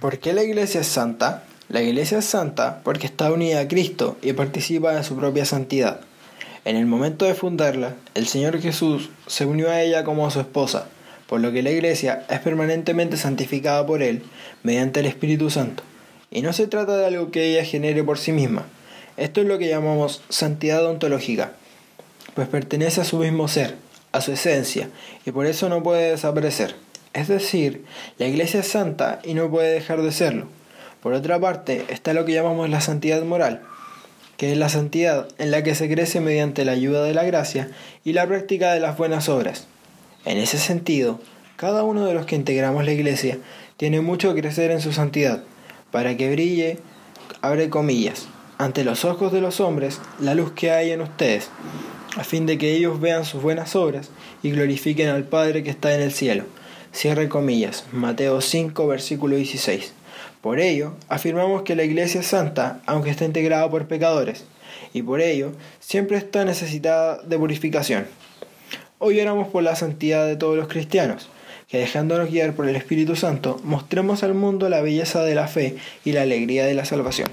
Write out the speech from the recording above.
¿Por qué la iglesia es santa? La iglesia es santa porque está unida a Cristo y participa de su propia santidad. En el momento de fundarla, el Señor Jesús se unió a ella como a su esposa, por lo que la iglesia es permanentemente santificada por Él mediante el Espíritu Santo. Y no se trata de algo que ella genere por sí misma. Esto es lo que llamamos santidad ontológica, pues pertenece a su mismo ser, a su esencia, y por eso no puede desaparecer. Es decir, la iglesia es santa y no puede dejar de serlo. Por otra parte, está lo que llamamos la santidad moral, que es la santidad en la que se crece mediante la ayuda de la gracia y la práctica de las buenas obras. En ese sentido, cada uno de los que integramos la iglesia tiene mucho que crecer en su santidad, para que brille, abre comillas, ante los ojos de los hombres la luz que hay en ustedes, a fin de que ellos vean sus buenas obras y glorifiquen al Padre que está en el cielo. Cierre comillas, Mateo 5, versículo 16. Por ello, afirmamos que la Iglesia es santa, aunque está integrada por pecadores, y por ello siempre está necesitada de purificación. Hoy oramos por la santidad de todos los cristianos, que dejándonos guiar por el Espíritu Santo, mostremos al mundo la belleza de la fe y la alegría de la salvación.